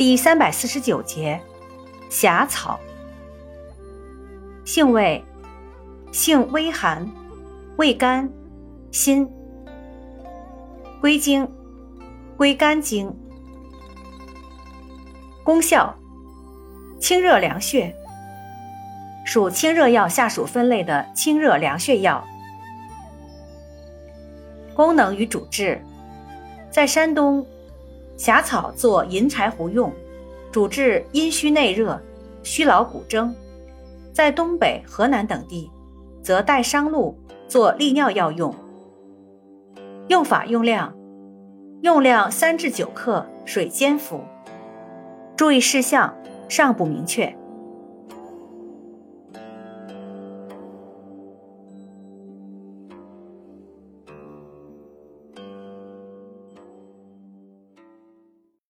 第三百四十九节，狭草。性味，性微寒，味甘，辛。归经，归肝经。功效，清热凉血，属清热药下属分类的清热凉血药。功能与主治，在山东，狭草做银柴胡用，主治阴虚内热、虚劳骨蒸；在东北、河南等地，则代商陆做利尿药用。用法用量，用量三至九克，水煎服。注意事项尚不明确。